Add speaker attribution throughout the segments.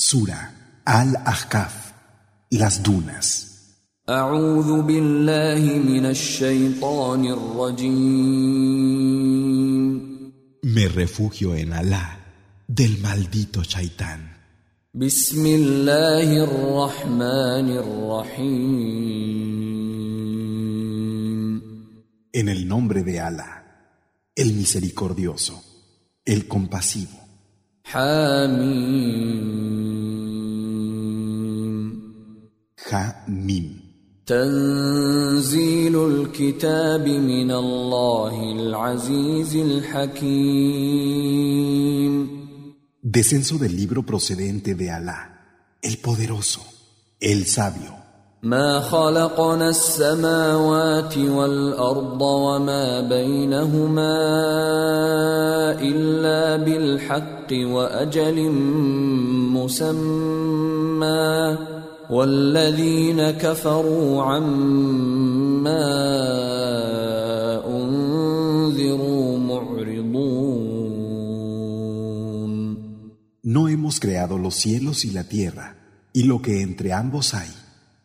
Speaker 1: Sura Al-Ahkaf, las dunas. Me refugio en Alá del maldito Shaitán. En el nombre de Alá, el misericordioso, el compasivo.
Speaker 2: حاميم
Speaker 1: Descenso del libro procedente de Alá, el poderoso, el sabio. ما
Speaker 2: خلقنا السماوات والارض وما بينهما الا بالحق واجل مسمى والذين كفروا عما انذروا معرضون No hemos
Speaker 1: creado los cielos y la tierra y lo que entre ambos hay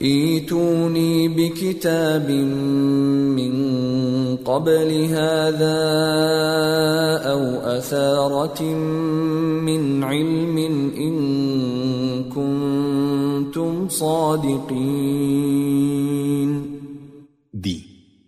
Speaker 1: Di,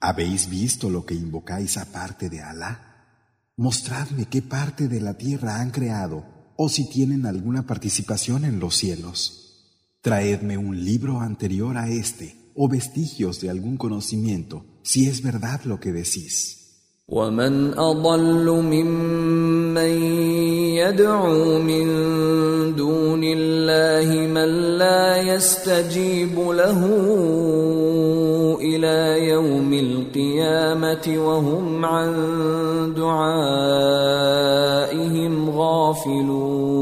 Speaker 1: ¿habéis visto lo que invocáis aparte de Alá? Mostradme qué parte de la tierra han creado o si tienen alguna participación en los cielos. Traedme un libro anterior a este, o vestigios de algún conocimiento, si es verdad lo que decís. ومن اضل ممن يدعو من دون الله من لا يستجيب له الى يوم القيامه وهم عن دعائهم غافلون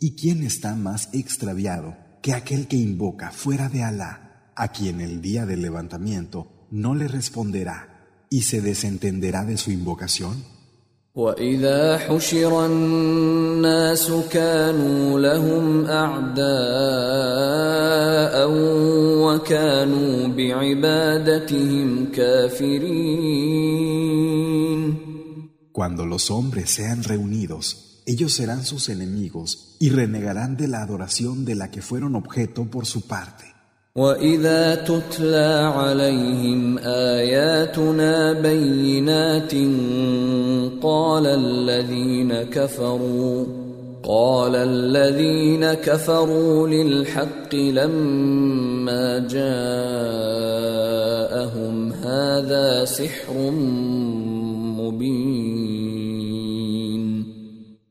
Speaker 1: ¿Y quién está más extraviado que aquel que invoca fuera de Alá, a quien el día del levantamiento no le responderá y se desentenderá de su invocación? Cuando los hombres sean reunidos ellos serán sus enemigos y renegarán de la adoración de la que fueron objeto por su parte.
Speaker 2: واذا تتلى عليهم اياتنا بينات قال الذين كفروا قال الذين كفروا للحق لما جاءهم هذا سحر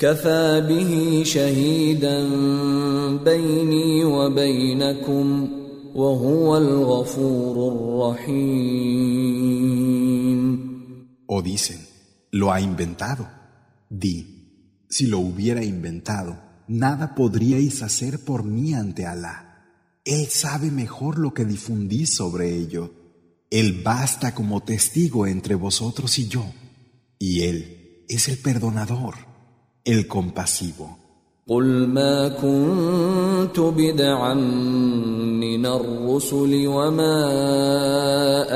Speaker 1: O dicen, lo ha inventado. Di, si lo hubiera inventado, nada podríais hacer por mí ante Alá. Él sabe mejor lo que difundí sobre ello. Él basta como testigo entre vosotros y yo, y Él es el perdonador. el
Speaker 2: compasivo. قل ما كنت بدعا من الرسل وما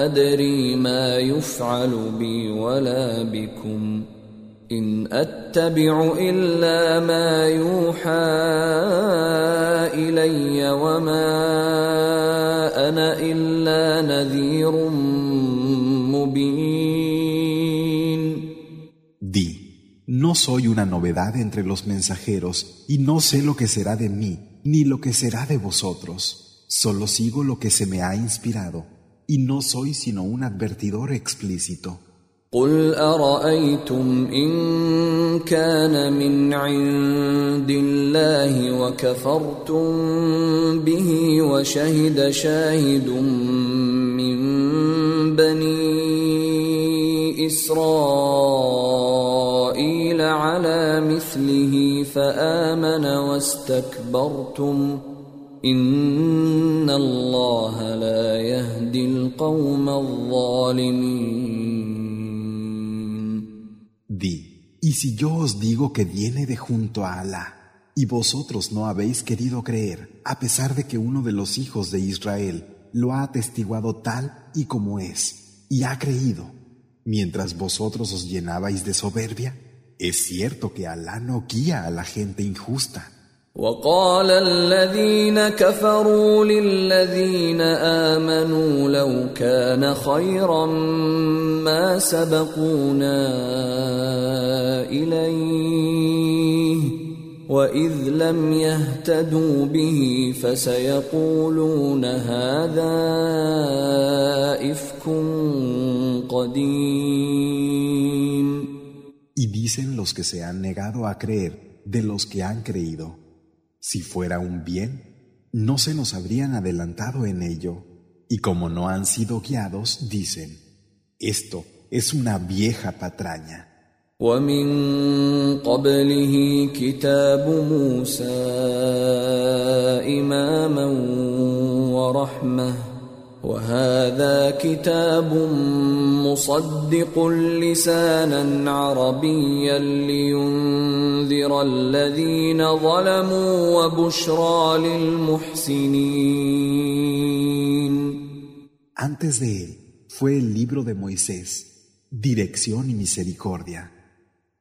Speaker 2: ادري ما يفعل بي ولا بكم ان اتبع الا ما يوحى الي وما انا الا نذير
Speaker 1: soy una novedad entre los mensajeros y no sé lo que será de mí ni lo que será de vosotros. Solo sigo lo que se me ha inspirado y no soy sino un advertidor explícito. Di, y si yo os digo que viene de junto a Alá, y vosotros no habéis querido creer, a pesar de que uno de los hijos de Israel lo ha atestiguado tal y como es, y ha creído, mientras vosotros os llenabais de soberbia, Es cierto que Alá no guía a la gente injusta.
Speaker 2: وقال الذين كفروا للذين آمنوا لو كان خيرا ما سبقونا إليه وإذ لم يهتدوا به فسيقولون هذا إفك قديم
Speaker 1: Dicen los que se han negado a creer de los que han creído, si fuera un bien, no se nos habrían adelantado en ello, y como no han sido guiados, dicen, esto es una vieja patraña.
Speaker 2: Antes
Speaker 1: de él fue el libro de Moisés, dirección y misericordia.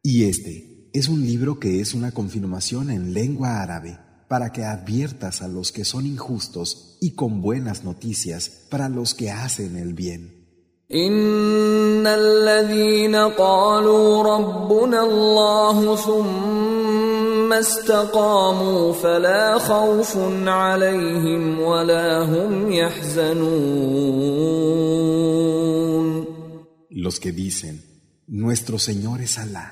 Speaker 1: Y este es un libro que es una confirmación en lengua árabe para que adviertas a los que son injustos y con buenas noticias para los que hacen el bien.
Speaker 2: Los
Speaker 1: que dicen, nuestro Señor es Alá,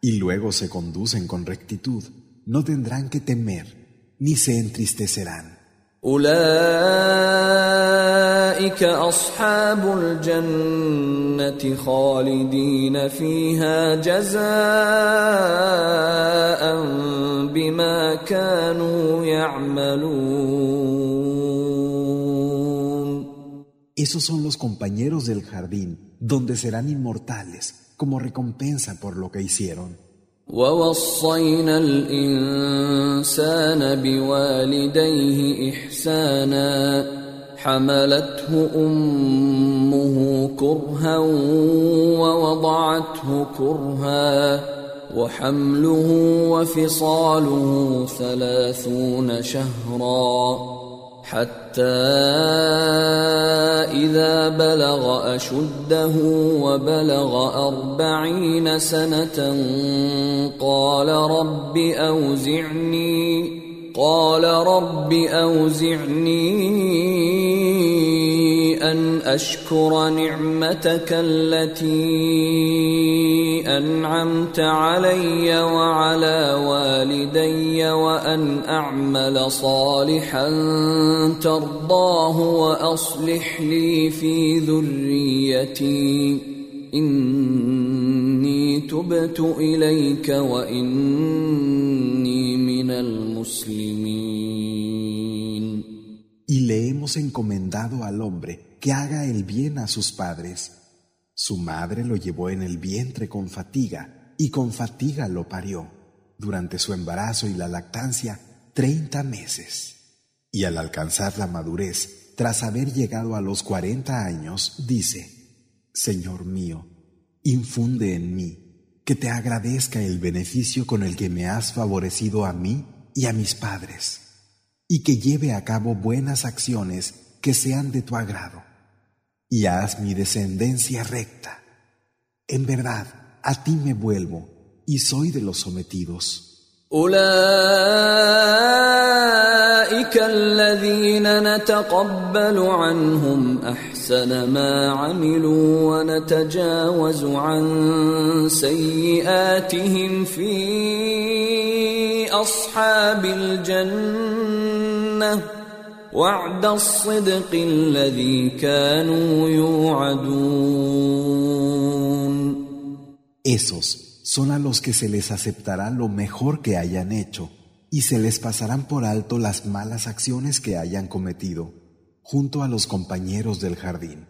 Speaker 1: y luego se conducen con rectitud, no tendrán que temer ni se entristecerán. Esos son los compañeros del jardín donde serán inmortales como recompensa por lo que hicieron.
Speaker 2: ووصينا الانسان بوالديه احسانا حملته امه كرها ووضعته كرها وحمله وفصاله ثلاثون شهرا حتى إذا بلغ أشده وبلغ أربعين سنة قال رب أوزعني قال رب أوزعني أن أشكر نعمتك التي أنعمت علي وعلى والدي وأن أعمل صالحا ترضاه وأصلح لي في ذريتي إني تبت إليك وإني من المسلمين.
Speaker 1: y le hemos encomendado al hombre que haga el bien a sus padres. Su madre lo llevó en el vientre con fatiga y con fatiga lo parió durante su embarazo y la lactancia treinta meses. Y al alcanzar la madurez, tras haber llegado a los cuarenta años, dice, Señor mío, infunde en mí que te agradezca el beneficio con el que me has favorecido a mí y a mis padres, y que lleve a cabo buenas acciones que sean de tu agrado y haz mi descendencia recta. En verdad, a ti me vuelvo y soy de los sometidos.
Speaker 2: أولئك الذين نتقبل عنهم أحسن ما عملوا ونتجاوز عن سيئاتهم في أصحاب الجنة
Speaker 1: esos son a los que se les aceptará lo mejor que hayan hecho y se les pasarán por alto las malas acciones que hayan cometido junto a los compañeros del jardín.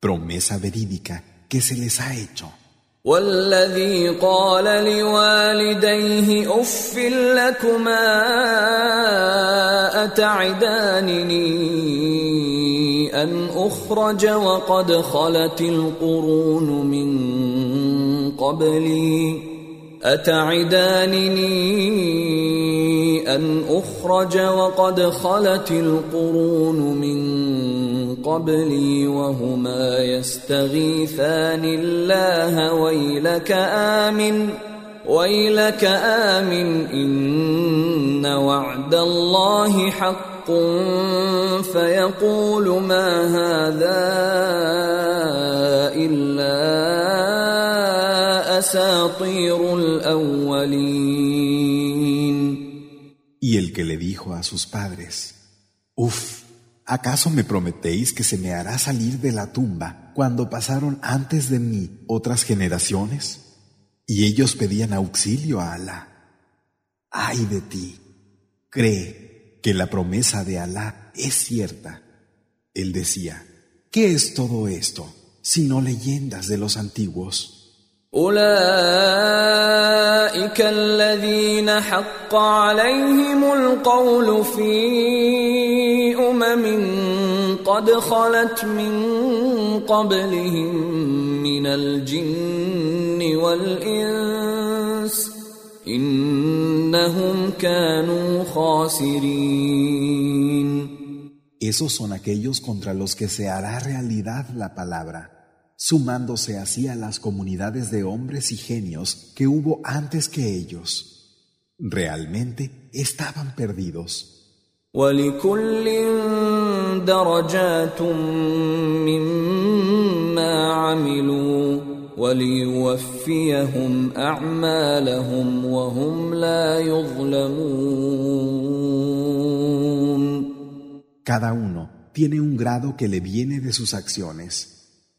Speaker 1: Promesa verídica que se les ha hecho.
Speaker 2: والذي قال لوالديه اف لكما اتعدانني ان اخرج وقد خلت القرون من قبلي اتعدانني ان اخرج وقد خلت القرون من قبلي قبلي وهما يستغيثان الله ويلك آمن ويلك آمن إن وعد الله حق فيقول ما هذا إلا أساطير الأولين
Speaker 1: Y el que le dijo a sus padres, Uf, ¿Acaso me prometéis que se me hará salir de la tumba cuando pasaron antes de mí otras generaciones? Y ellos pedían auxilio a Alá. ¡Ay de ti! Cree que la promesa de Alá es cierta. Él decía, ¿qué es todo esto sino leyendas de los antiguos? أولئك الذين حق عليهم
Speaker 2: القول في أمم قد خلت من قبلهم من الجن والإنس إنهم كانوا خاسرين
Speaker 1: Esos son aquellos contra los que se hará realidad la palabra sumándose así a las comunidades de hombres y genios que hubo antes que ellos. Realmente estaban perdidos. Cada uno tiene un grado que le viene de sus acciones.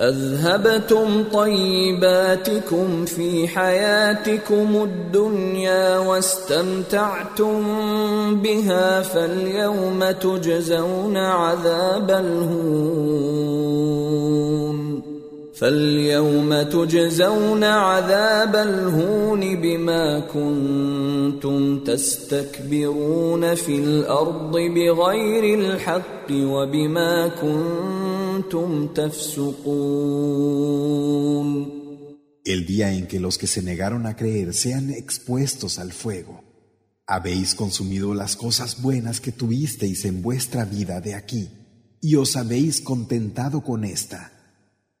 Speaker 2: اذهبتم طيباتكم في حياتكم الدنيا واستمتعتم بها فاليوم تجزون عذاب الهون El día
Speaker 1: en que los que se negaron a creer sean expuestos al fuego. Habéis consumido las cosas buenas que tuvisteis en vuestra vida de aquí, y os habéis contentado con esta.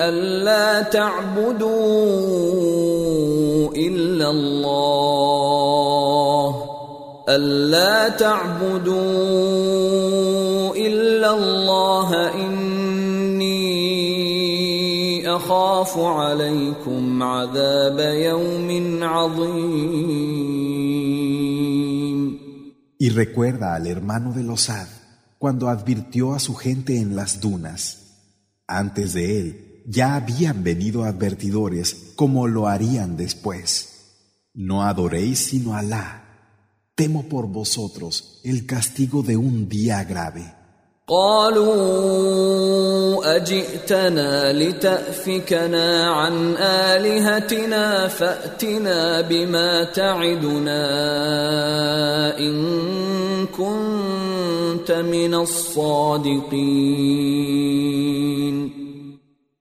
Speaker 1: ألا تعبدوا إلا الله ألا تعبدوا إلا الله إني أخاف عليكم عذاب يوم عظيم. Y recuerda al hermano de los cuando advirtió a su gente en las dunas. Antes de él, ya habían venido advertidores como lo harían después. No adoréis sino a Alá. Temo por vosotros el castigo de un día grave. قالوا اجئتنا lita عن الهتنا فاتنا بما تعدنا ان كنت من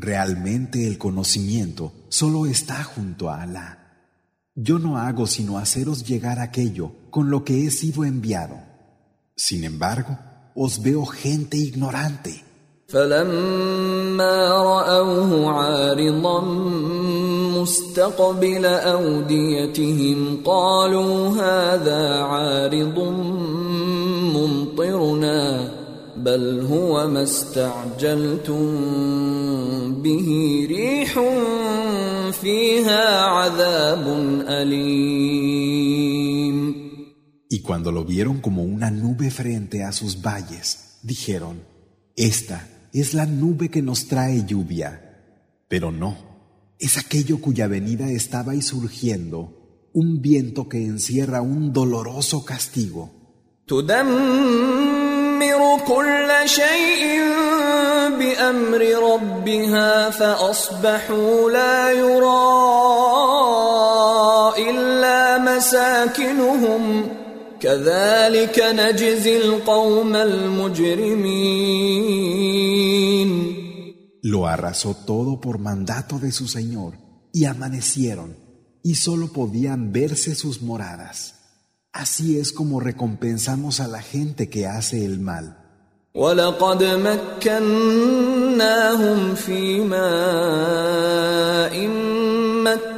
Speaker 1: Realmente el conocimiento solo está junto a Alá. Yo no hago sino haceros llegar aquello con lo que he sido enviado. Sin embargo, os veo gente ignorante. Y cuando lo vieron como una nube frente a sus valles, dijeron, Esta es la nube que nos trae lluvia. Pero no, es aquello cuya venida estaba y surgiendo, un viento que encierra un doloroso castigo. تدمر كل شيء بأمر ربها فأصبحوا لا يرى إلا مساكنهم كذلك نجزي القوم المجرمين Lo arrasó todo por mandato de su Señor y amanecieron y solo podían verse sus moradas. Así es como recompensamos a la gente que hace el mal. ولقد مكناهم في ماء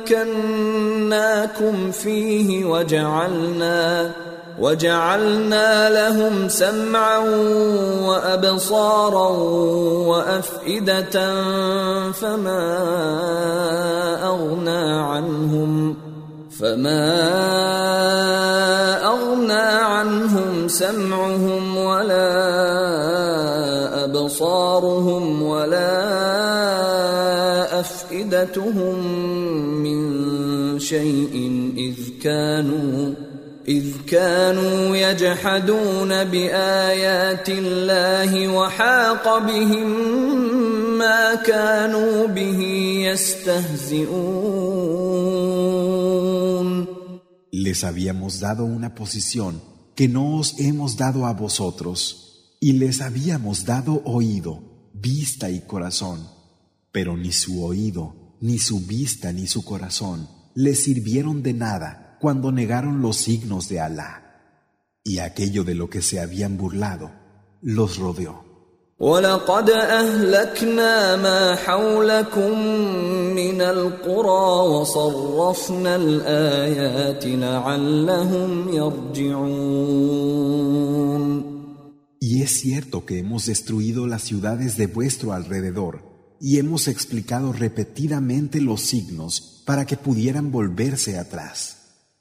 Speaker 1: مكناكم فيه
Speaker 2: وجعلنا وجعلنا لهم سمعا وابصارا وافئده فما اغنى عنهم فما اغنى عنهم سمعهم ولا ابصارهم ولا افئدتهم من شيء اذ كانوا إذ كانوا يجحدون بآيات الله وحاق بهم ما كانوا به يستهزئون
Speaker 1: Les habíamos dado una posición que no os hemos dado a vosotros, y les habíamos dado oído, vista y corazón, pero ni su oído, ni su vista, ni su corazón les sirvieron de nada cuando negaron los signos de Alá. Y aquello de lo que se habían burlado los rodeó. Y es cierto que hemos destruido las ciudades de vuestro alrededor y hemos explicado repetidamente los signos para que pudieran volverse atrás.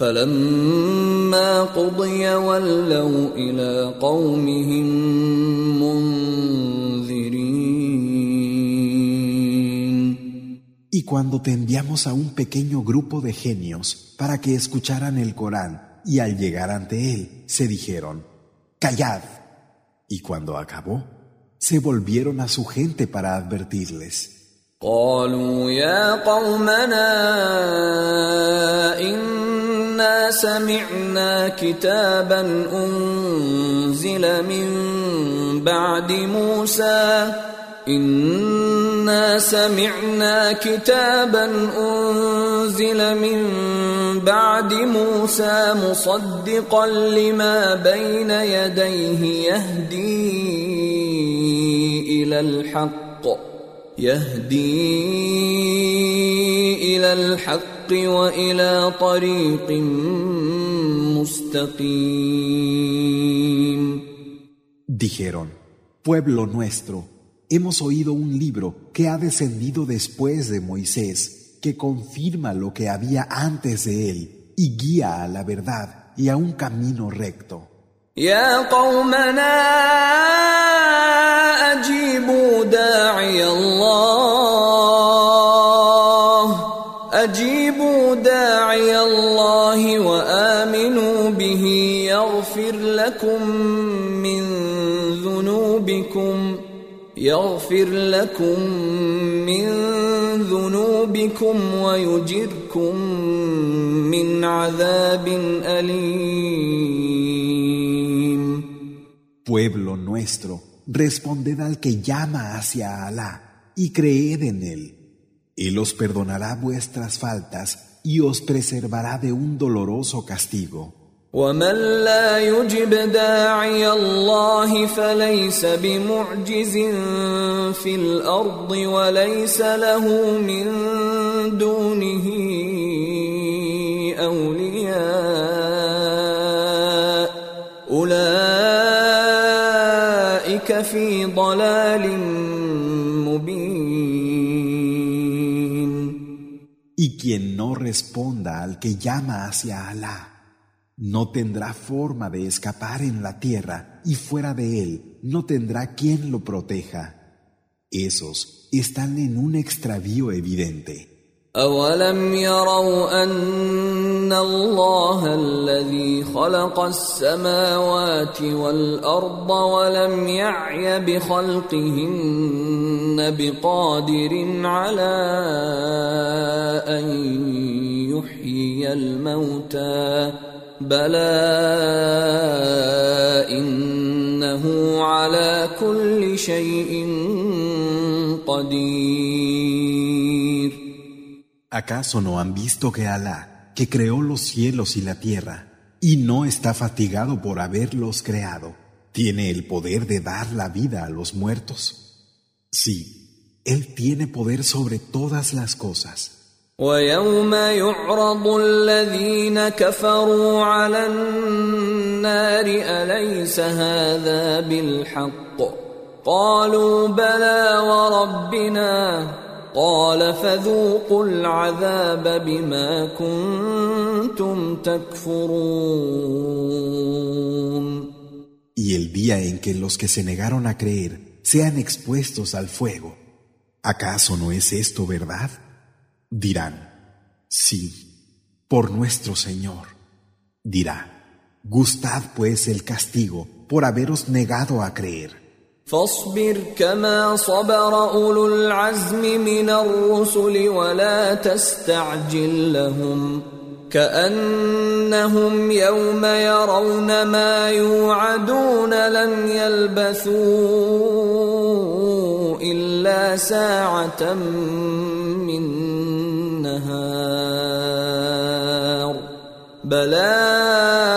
Speaker 1: Y cuando te enviamos a un pequeño grupo de genios para que escucharan el Corán y al llegar ante él se dijeron, callad. Y cuando acabó, se volvieron a su gente para advertirles.
Speaker 2: قالوا يا قومنا إنا سمعنا كتابا أنزل من بعد موسى إنا سمعنا كتابا أنزل من بعد موسى مصدقا لما بين يديه يهدي إلى الحق
Speaker 1: Dijeron, pueblo nuestro, hemos oído un libro que ha descendido después de Moisés, que confirma lo que había antes de él y guía a la verdad y a un camino recto.
Speaker 2: أجيبوا داعي الله أجيبوا داعي الله وآمنوا به يغفر لكم من ذنوبكم يغفر لكم من ذنوبكم ويجركم من عذاب أليم
Speaker 1: Pueblo nuestro responded al que llama hacia Alá y creed en él. Él os perdonará vuestras faltas y os preservará de un doloroso castigo. Y quien no responda al que llama hacia Alá, no tendrá forma de escapar en la tierra y fuera de él no tendrá quien lo proteja. Esos están en un extravío evidente.
Speaker 2: أولم يروا أن الله الذي خلق السماوات والأرض ولم يعي بخلقهن بقادر على أن يحيي الموتى بلى إنه على كل شيء
Speaker 1: قدير ¿Acaso no han visto que Alá, que creó los cielos y la tierra, y no está fatigado por haberlos creado, tiene el poder de dar la vida a los muertos? Sí, Él tiene poder sobre todas las cosas. Y el día en que los que se negaron a creer sean expuestos al fuego, ¿acaso no es esto verdad? Dirán, sí, por nuestro Señor. Dirá, gustad pues el castigo por haberos negado a creer.
Speaker 2: فاصبر كما صبر اولو العزم من الرسل ولا تستعجل لهم كانهم يوم يرون ما يوعدون لم يلبثوا الا ساعه من نهار بلاء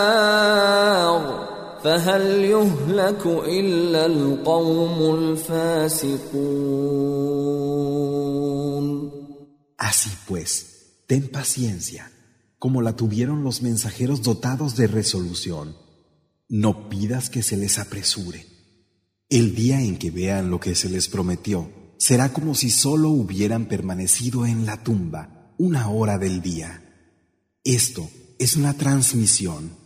Speaker 2: Así
Speaker 1: pues, ten paciencia, como la tuvieron los mensajeros dotados de resolución. No pidas que se les apresure. El día en que vean lo que se les prometió, será como si solo hubieran permanecido en la tumba una hora del día. Esto es una transmisión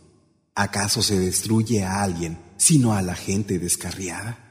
Speaker 1: ¿Acaso se destruye a alguien sino a la gente descarriada?